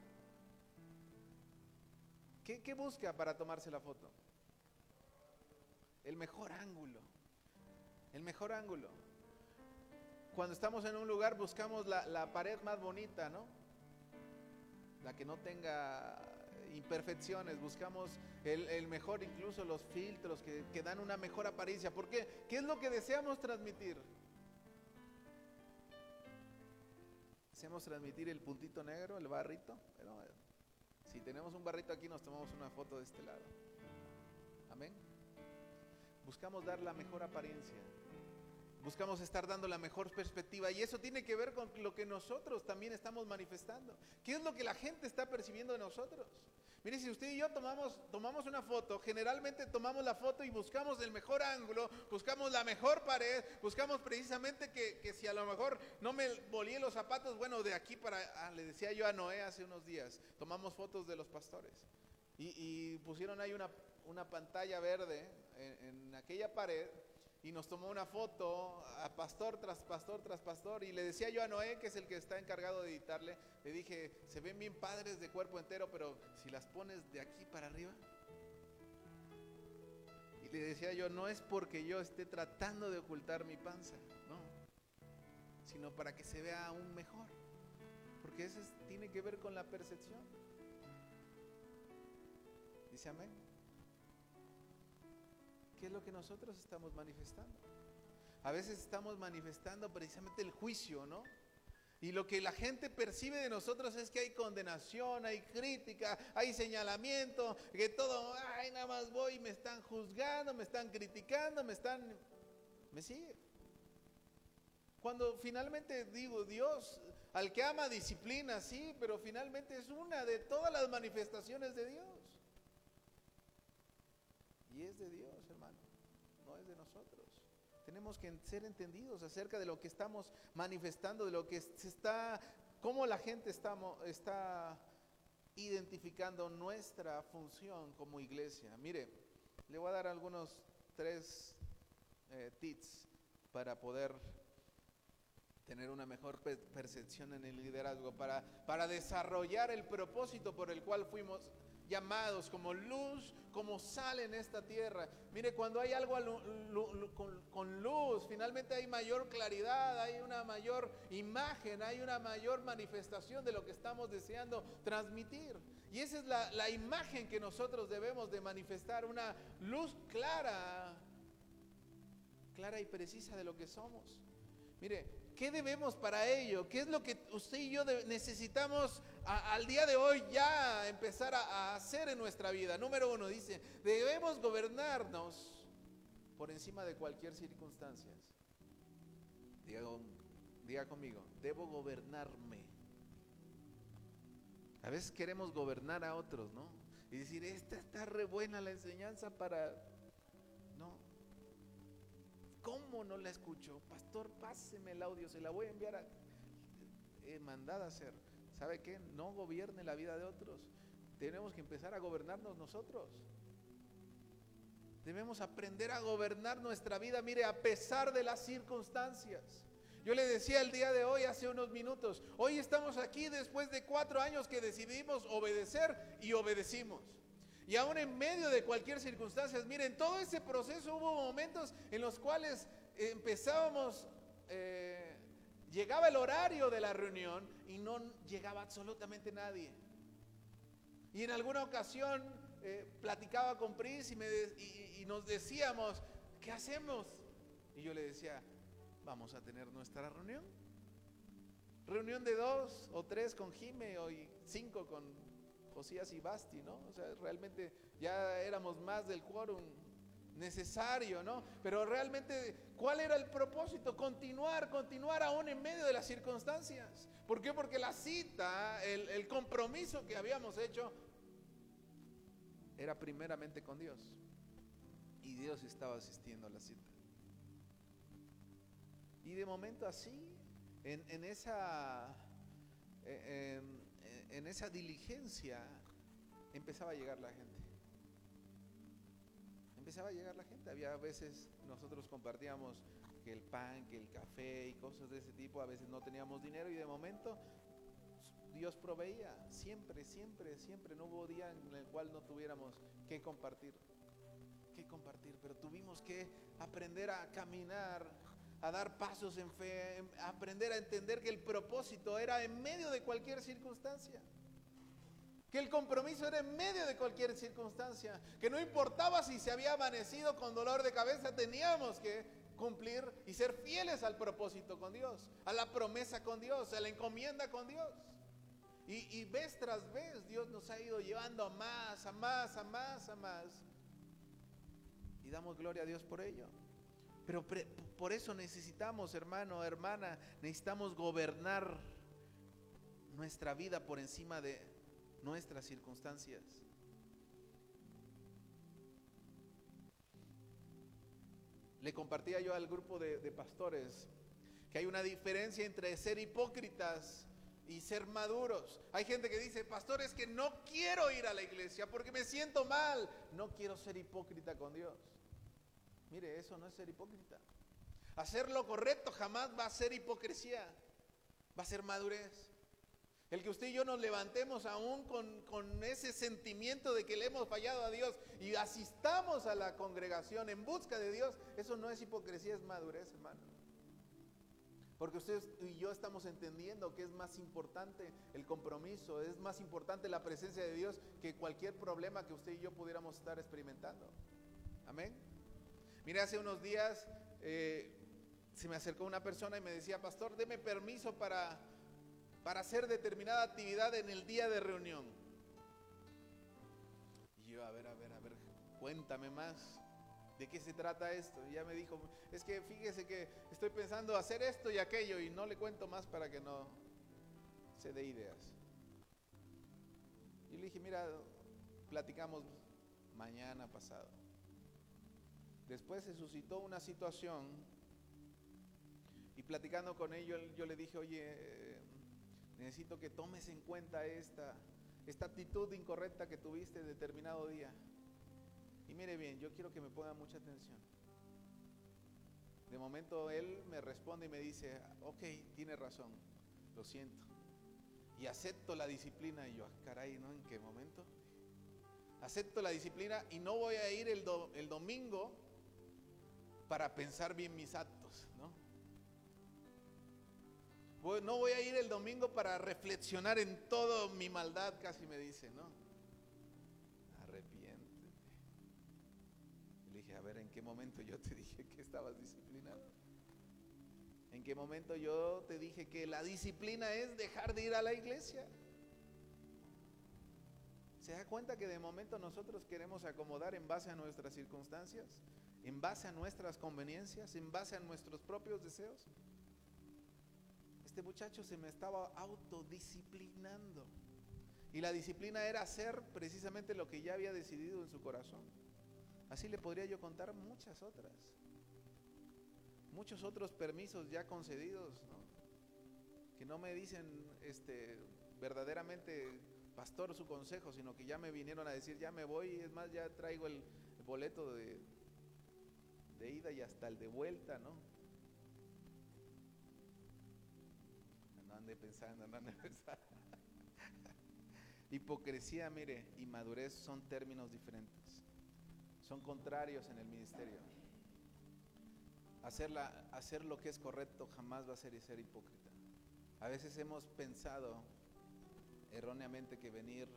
¿Qué, busca para tomarse la foto? El mejor ángulo el mejor ángulo. Cuando estamos en un lugar buscamos la, pared más bonita, ¿no? La que no tenga imperfecciones, buscamos el, mejor, incluso los filtros que, que, dan una mejor apariencia. ¿Por qué? ¿Qué es lo que deseamos transmitir? Deseamos transmitir el puntito negro, el barrito, pero si tenemos un barrito aquí nos tomamos una foto de este lado. Amén. Buscamos dar la mejor apariencia. Buscamos estar dando la mejor perspectiva y eso tiene que ver con lo que nosotros también estamos manifestando. ¿Qué es lo que la gente está percibiendo de nosotros? Mire, si usted y yo tomamos, tomamos una foto, generalmente tomamos la foto y buscamos el mejor ángulo, buscamos la mejor pared, buscamos precisamente que, si a lo mejor no me volí los zapatos, bueno, de aquí para, ah, le decía yo a Noé hace unos días, tomamos fotos de los pastores. Y, pusieron ahí una, una pantalla verde en, en aquella pared y nos tomó una foto a pastor tras pastor tras pastor y le decía yo a Noé, que es el que está encargado de editarle, le dije, se ven bien padres de cuerpo entero, pero si las pones de aquí para arriba. Y le decía yo, no es porque yo esté tratando de ocultar mi panza, no, sino para que se vea aún mejor, porque eso tiene que ver con la percepción. Dice amén. ¿Qué es lo que nosotros estamos manifestando? A veces estamos manifestando precisamente el juicio, ¿no? Y lo que la gente percibe de nosotros es que hay condenación, hay crítica, hay señalamiento, que todo, ay, nada más voy, me están juzgando, me están criticando, me están... ¿Me sigue? Cuando finalmente digo, Dios, al que ama disciplina, sí, pero finalmente es una de todas las manifestaciones de Dios. Y es de Dios. Tenemos que ser entendidos acerca de lo que estamos manifestando, de lo que se está, cómo la gente está, está identificando nuestra función como iglesia. Mire, le voy a dar algunos tres eh, tips para poder tener una mejor percepción en el liderazgo, para, para desarrollar el propósito por el cual fuimos llamados como luz, como sal en esta tierra. Mire, cuando hay algo con, luz, finalmente hay mayor claridad, hay una mayor imagen, hay una mayor manifestación de lo que estamos deseando transmitir. Y esa es la, imagen que nosotros debemos de manifestar, una luz clara, clara y precisa de lo que somos. Mire, ¿Qué debemos para ello? ¿Qué es lo que usted y yo necesitamos al día de hoy ya empezar a, hacer en nuestra vida? Número uno dice, debemos gobernarnos por encima de cualquier circunstancia. Diga, diga conmigo, debo gobernarme. A veces queremos gobernar a otros, ¿no? Y decir, esta está re buena la enseñanza para ¿Cómo no la escucho? Pastor, páseme el audio, se la voy a enviar a... Eh, mandada a hacer. ¿Sabe qué? No gobierne la vida de otros. Tenemos que empezar a gobernarnos nosotros. Debemos aprender a gobernar nuestra vida, mire, a pesar de las circunstancias. Yo le decía el día de hoy, hace unos minutos, hoy estamos aquí después de cuatro años que decidimos obedecer y obedecimos. Y aún en medio de cualquier circunstancia, miren, todo ese proceso hubo momentos en los cuales empezábamos, eh, llegaba el horario de la reunión y no llegaba absolutamente nadie. Y en alguna ocasión eh, platicaba con Pris y, y nos decíamos, ¿qué hacemos? Y yo le decía, vamos a tener nuestra reunión. Reunión de dos o tres con Jime o cinco con Josías y Basti, ¿no? O sea, realmente ya éramos más del quórum necesario, ¿no? Pero realmente, ¿cuál era el propósito? Continuar, continuar aún en medio de las circunstancias. ¿Por qué? Porque la cita, el, compromiso que habíamos hecho, era primeramente con Dios. Y Dios estaba asistiendo a la cita. Y de momento así, en, esa diligencia, empezaba a llegar la gente. Empezaba a llegar la gente. Había veces nosotros compartíamos que el pan, que el café y cosas de ese tipo. A veces no teníamos dinero y de momento Dios proveía. Siempre, siempre, siempre. No hubo día en el cual no tuviéramos que compartir. Que compartir. Pero tuvimos que aprender a caminar a dar pasos en fe, a aprender a entender que el propósito era en medio de cualquier circunstancia. Que el compromiso era en medio de cualquier circunstancia. Que no importaba si se había amanecido con dolor de cabeza, teníamos que cumplir y ser fieles al propósito con Dios, a la promesa con Dios, a la encomienda con Dios. Y, y vez tras vez Dios nos ha ido llevando a más, a más, a más, a más. Y damos gloria a Dios por ello. Pero por eso necesitamos, hermano, hermana, necesitamos gobernar nuestra vida por encima de nuestras circunstancias. Le compartía yo al grupo de, pastores que hay una diferencia entre ser hipócritas y ser maduros. Hay gente que dice, pastores, que no quiero ir a la iglesia porque me siento mal. No quiero ser hipócrita con Dios. Mire, eso no es ser hipócrita. Hacer lo correcto jamás va a ser hipocresía, va a ser madurez. El que usted y yo nos levantemos aún con, con, ese sentimiento de que le hemos fallado a Dios y asistamos a la congregación en busca de Dios, eso no es hipocresía, es madurez, hermano. Porque usted y yo estamos entendiendo que es más importante el compromiso, es más importante la presencia de Dios que cualquier problema que usted y yo pudiéramos estar experimentando. Amén. Mire, hace unos días eh, se me acercó una persona y me decía, pastor, deme permiso para, para hacer determinada actividad en el día de reunión. Y yo, a ver, a ver, a ver, cuéntame más. ¿De qué se trata esto? Y ya me dijo, es que fíjese que estoy pensando hacer esto y aquello y no le cuento más para que no se dé ideas. Y le dije, mira, platicamos mañana pasado. Después se suscitó una situación y platicando con ellos yo le dije, oye, eh, necesito que tomes en cuenta esta, esta actitud incorrecta que tuviste determinado día. Y mire bien, yo quiero que me ponga mucha atención. De momento él me responde y me dice, ok, tiene razón, lo siento. Y acepto la disciplina. Y yo, ah, caray, ¿no? ¿En qué momento? Acepto la disciplina y no voy a ir el, el domingo para pensar bien mis actos, ¿no? Voy a ir el domingo para reflexionar en toda mi maldad, casi me dice, ¿no? Arrepiéntete. Le dije, a ver, ¿en qué momento yo te dije que estabas disciplinado? ¿En qué momento yo te dije que la disciplina es dejar de ir a la iglesia? ¿Se da cuenta que de momento nosotros queremos acomodar en base a nuestras circunstancias? en base a nuestras conveniencias, en base a nuestros propios deseos. Este muchacho se me estaba autodisciplinando. Y la disciplina era hacer precisamente lo que ya había decidido en su corazón. Así le podría yo contar muchas otras. Muchos otros permisos ya concedidos, que no me dicen este, verdaderamente, pastor, su consejo, sino que ya me vinieron a decir, ya me voy, es más, ya traigo el boleto de, de ida y hasta el de vuelta, ¿no? Pensando, no, no, Hipocresía, mire, y madurez son términos diferentes. Son contrarios en el ministerio. hacer lo que es correcto jamás va a ser y ser hipócrita. A veces hemos pensado erróneamente que venir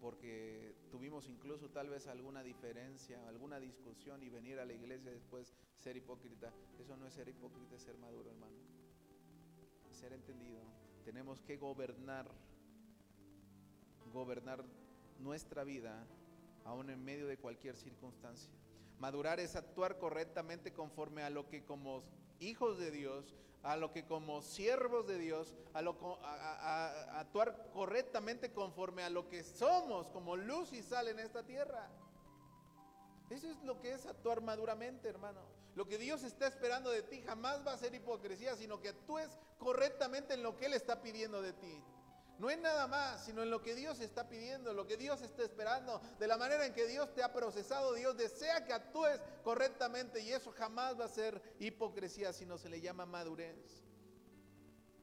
porque tuvimos incluso tal vez alguna diferencia, alguna discusión y venir a la iglesia después ser hipócrita. Eso no es ser hipócrita, es ser maduro, hermano. Ser entendido. Tenemos que gobernar gobernar nuestra vida aún en medio de cualquier circunstancia. Madurar es actuar correctamente conforme a lo que como hijos de Dios, a lo que como siervos de Dios, a, lo, a, actuar correctamente conforme a lo que somos como luz y sal en esta tierra. Eso es lo que es actuar maduramente, hermano. Lo que Dios está esperando de ti jamás va a ser hipocresía, sino que actúes correctamente en lo que Él está pidiendo de ti. No es nada más, sino en lo que Dios está pidiendo, lo que Dios está esperando, de la manera en que Dios te ha procesado. Dios desea que actúes correctamente y eso jamás va a ser hipocresía, sino se le llama madurez.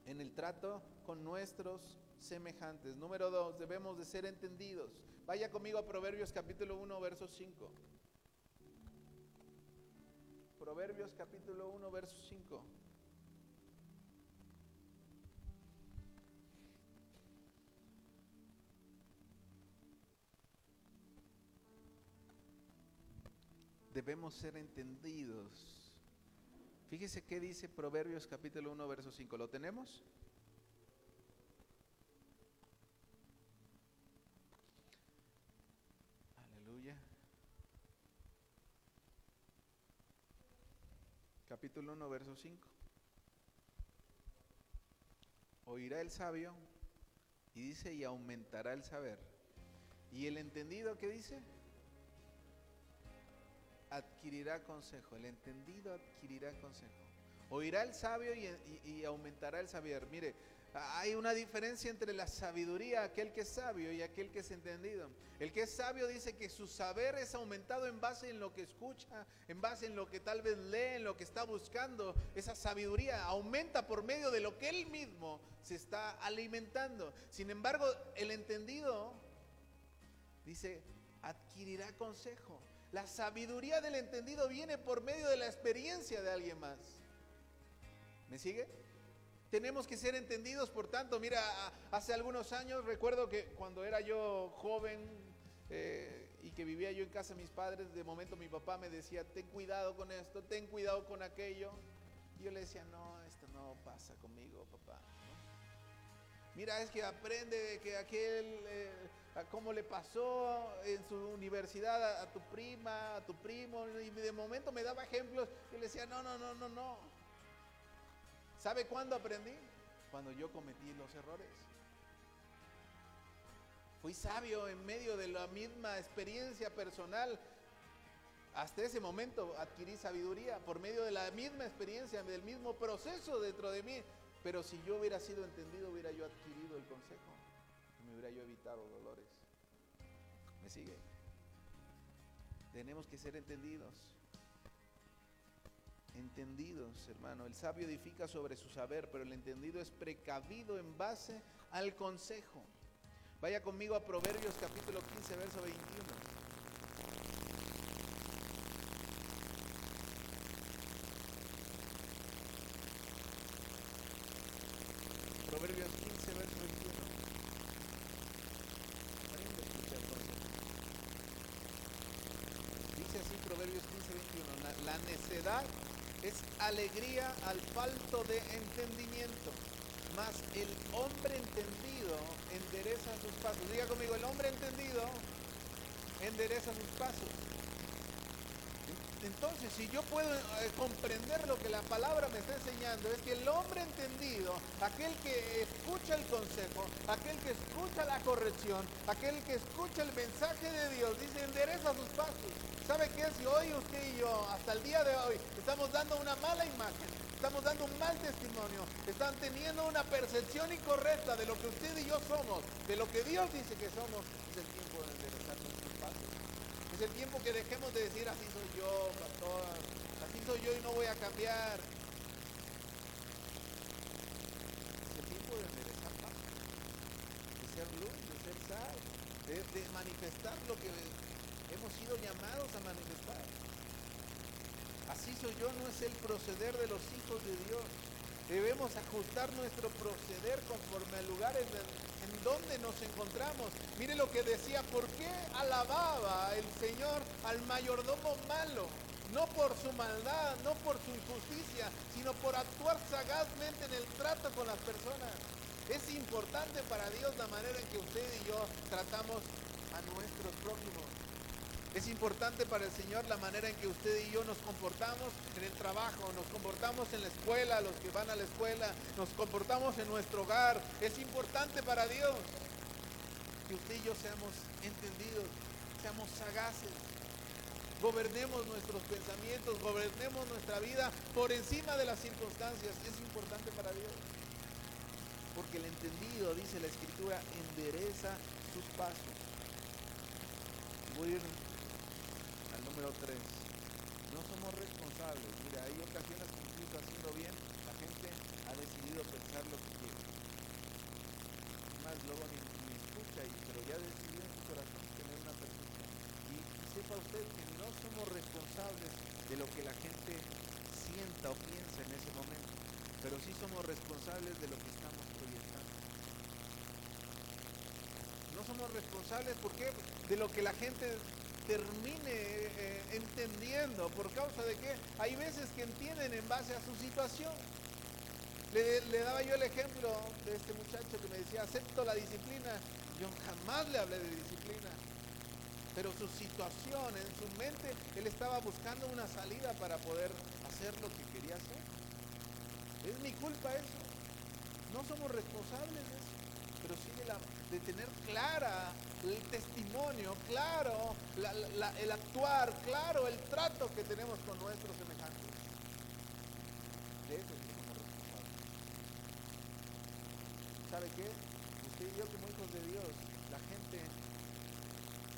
En el trato con nuestros semejantes. Número dos, debemos de ser entendidos. Vaya conmigo a Proverbios capítulo 1, verso 5. Proverbios capítulo 1, verso 5. debemos ser entendidos. Fíjese qué dice Proverbios capítulo 1, verso 5. ¿Lo tenemos? Aleluya. Capítulo 1, verso 5. Oirá el sabio y dice y aumentará el saber. ¿Y el entendido qué dice? adquirirá consejo, el entendido adquirirá consejo. Oirá el sabio y, aumentará el saber. Mire, hay una diferencia entre la sabiduría, aquel que es sabio y aquel que es entendido. El que es sabio dice que su saber es aumentado en base en lo que escucha, en base en lo que tal vez lee, en lo que está buscando. Esa sabiduría aumenta por medio de lo que él mismo se está alimentando. Sin embargo, el entendido dice, adquirirá consejo. La sabiduría del entendido viene por medio de la experiencia de alguien más. ¿Me sigue? Tenemos que ser entendidos, por tanto, mira, hace algunos años recuerdo que cuando era yo joven eh, y que vivía yo en casa de mis padres, de momento mi papá me decía, ten cuidado con esto, ten cuidado con aquello. Y yo le decía, no, esto no pasa conmigo, papá. Mira, es que aprende que aquel... Eh, cómo le pasó en su universidad a, tu prima, a tu primo, y de momento me daba ejemplos y le decía, no, no, no, no, no. ¿Sabe cuándo aprendí? Cuando yo cometí los errores. Fui sabio en medio de la misma experiencia personal. Hasta ese momento adquirí sabiduría por medio de la misma experiencia, del mismo proceso dentro de mí. Pero si yo hubiera sido entendido, hubiera yo adquirido el consejo me hubiera yo evitado dolores. ¿Me sigue? Tenemos que ser entendidos. Entendidos, hermano. El sabio edifica sobre su saber, pero el entendido es precavido en base al consejo. Vaya conmigo a Proverbios capítulo 15, verso 21. Es alegría al falto de entendimiento, mas el hombre entendido endereza sus pasos. Diga conmigo, el hombre entendido endereza sus pasos. Entonces, si yo puedo eh, comprender lo que la palabra me está enseñando, es que el hombre entendido, aquel que escucha el consejo, aquel que escucha la corrección, aquel que escucha el mensaje de Dios, dice, endereza sus pasos. ¿Sabe qué? Si hoy usted y yo, hasta el día de hoy, estamos dando una mala imagen, estamos dando un mal testimonio, están teniendo una percepción incorrecta de lo que usted y yo somos, de lo que Dios dice que somos, es el tiempo de enderezar nuestros pasos. Es el tiempo que dejemos de decir, así soy yo, pastor, así soy yo y no voy a cambiar. Es el ser luz, de ser sal, de, de manifestar lo que hemos sido llamados a manifestar. Así soy yo, no es el proceder de los hijos de Dios. Debemos ajustar nuestro proceder conforme al lugar en, en donde nos encontramos. Mire lo que decía, ¿por qué alababa el Señor al mayordomo malo? No por su maldad, no por su injusticia, sino por actuar sagazmente en el trato con las personas. Es importante para Dios la manera en que usted y yo tratamos a nuestros prójimos. Es importante para el Señor la manera en que usted y yo nos comportamos en el trabajo, nos comportamos en la escuela, los que van a la escuela, nos comportamos en nuestro hogar. Es importante para Dios que usted y yo seamos entendidos, seamos sagaces, gobernemos nuestros pensamientos, gobernemos nuestra vida por encima de las circunstancias. Es importante para Dios. Porque el entendido, dice la escritura, endereza sus pasos. Voy a ir número 3. No somos responsables. Mira, hay ocasiones que incluso haciendo bien, la gente ha decidido pensar lo que quiere. Más luego ni, escucha, y, pero ya decidió en su corazón tener una percepción. Y sepa usted que no somos responsables de lo que la gente sienta o piensa en ese momento, pero sí somos responsables de lo que estamos proyectando. No somos responsables, ¿por qué? De lo que la gente termine eh, entendiendo. ¿Por causa de qué? Hay veces que entienden en base a su situación. Le, daba yo el ejemplo de este muchacho que me decía, acepto la disciplina. Yo jamás le hablé de disciplina. Pero su situación, en su mente, él estaba buscando una salida para poder hacer lo que quería hacer. ¿Es mi culpa eso? No somos responsables de eso, pero sí la, de tener clara el testimonio, claro la, la, el actuar, claro el trato que tenemos con nuestros semejantes. De eso sí somos responsables. ¿Sabe qué? Usted y yo como hijos de Dios, la gente,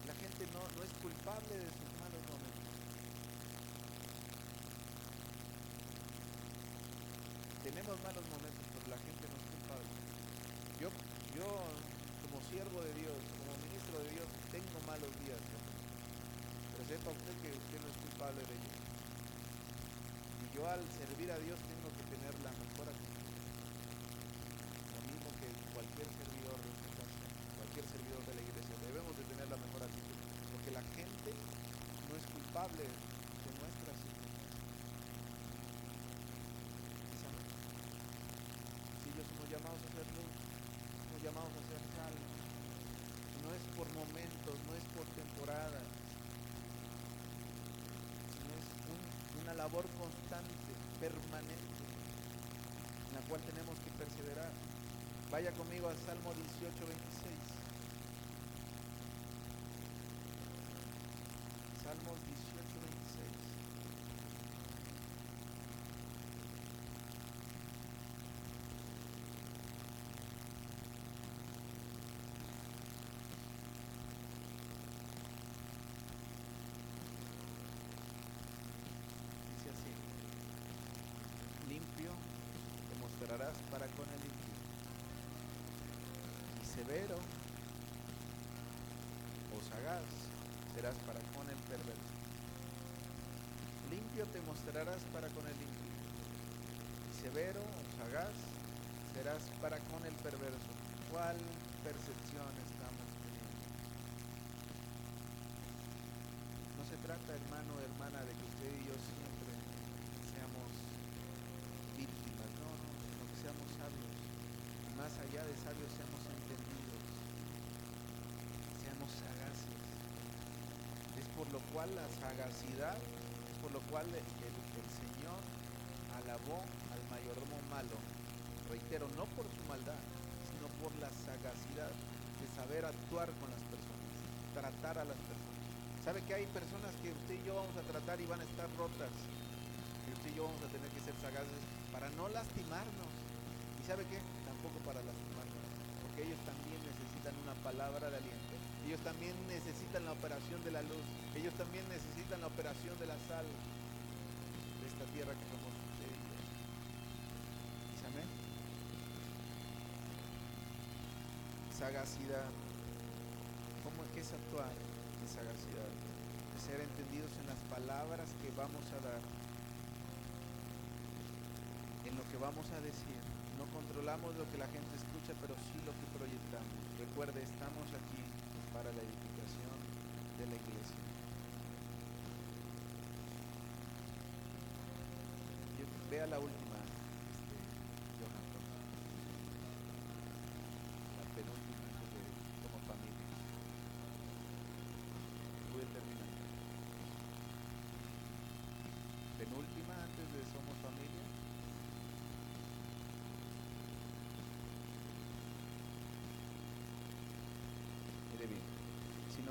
la gente no, no es culpable de sus malos momentos. Tenemos malos momentos, pero la gente no es culpable. Yo, yo siervo de Dios, como ministro de Dios, tengo malos días. ¿no? Pero sepa usted que usted no es culpable de ellos. Y yo al servir a Dios tengo que tener la mejor actitud. Lo mismo que cualquier servidor de esta casa, cualquier servidor de la iglesia, debemos de tener la mejor actitud. Porque la gente no es culpable de nuestras Si ellos somos llamados a ser luz, somos llamados a ser sal. No es por momentos, no es por temporadas, sino es un, una labor constante, permanente, en la cual tenemos que perseverar. Vaya conmigo al Salmo 18, 26. Salmos 18, 26. Dice así, limpio te mostrarás para con el impío, y severo o sagaz serás para con el perverso. Limpio te mostrarás para con el impío, severo o sagaz serás para con el perverso. ¿Cuál percepción estamos teniendo? No se trata, hermano o hermana, de que usted y yo siempre seamos víctimas, no, no, sino que seamos sabios. Y más allá de sabios, seamos entendidos, seamos sagaces. Es por lo cual la sagacidad, por lo cual el Señor alabó al mayordomo malo, reitero, no por su maldad, sino por la sagacidad de saber actuar con las personas, tratar a las personas. ¿Sabe que hay personas que usted y yo vamos a tratar y van a estar rotas? Y usted y yo vamos a tener que ser sagaces para no lastimarnos. ¿Y sabe qué? Tampoco para lastimarnos. Porque ellos también necesitan una palabra de aliento. Ellos también necesitan la operación de la luz. Ellos también necesitan la operación de la sal de esta tierra que somos. ¿Dice amén? sagacidad. ¿Cómo es actuar en sagacidad? Ser entendidos en las palabras que vamos a dar, en lo que vamos a decir. No controlamos lo que la gente escucha, pero sí lo que proyectamos. Recuerde, estamos aquí para la edificación de la iglesia. Vea la última.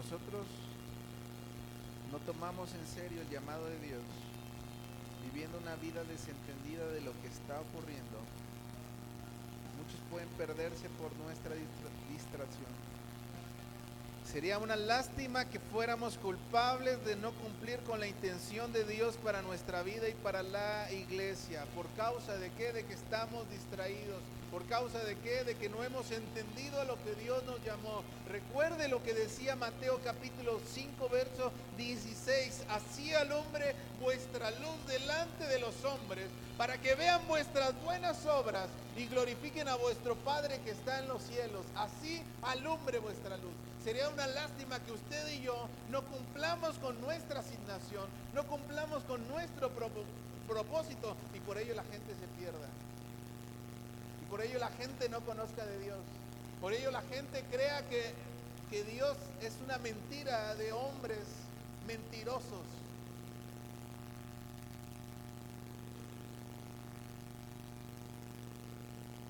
Nosotros no tomamos en serio el llamado de Dios, viviendo una vida desentendida de lo que está ocurriendo, muchos pueden perderse por nuestra distracción. Sería una lástima que fuéramos culpables de no cumplir con la intención de Dios para nuestra vida y para la iglesia. ¿Por causa de qué? De que estamos distraídos ¿Por causa de qué? De que no hemos entendido a lo que Dios nos llamó. Recuerde lo que decía Mateo capítulo 5, verso 16. Así alumbre vuestra luz delante de los hombres, para que vean vuestras buenas obras y glorifiquen a vuestro Padre que está en los cielos. Así alumbre vuestra luz. Sería una lástima que usted y yo no cumplamos con nuestra asignación, no cumplamos con nuestro propósito y por ello la gente se pierda por ello la gente no conozca de Dios. Por ello la gente crea que, que Dios es una mentira de hombres mentirosos.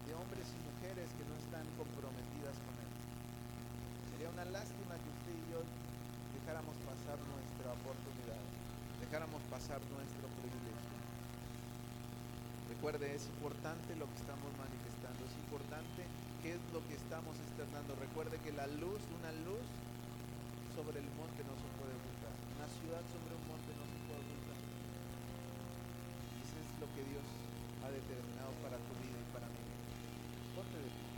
De hombres y mujeres que no están comprometidas con Él. Sería una lástima que usted y yo dejáramos pasar nuestra oportunidad, dejáramos pasar nuestro privilegio. Recuerde, es importante lo que estamos importante qué es lo que estamos externando. Recuerde que la luz, una luz sobre el monte no se puede ocultar. Una ciudad sobre un monte no se puede ocultar. Y eso es lo que Dios ha determinado para tu vida y para mí. Ponte de ti.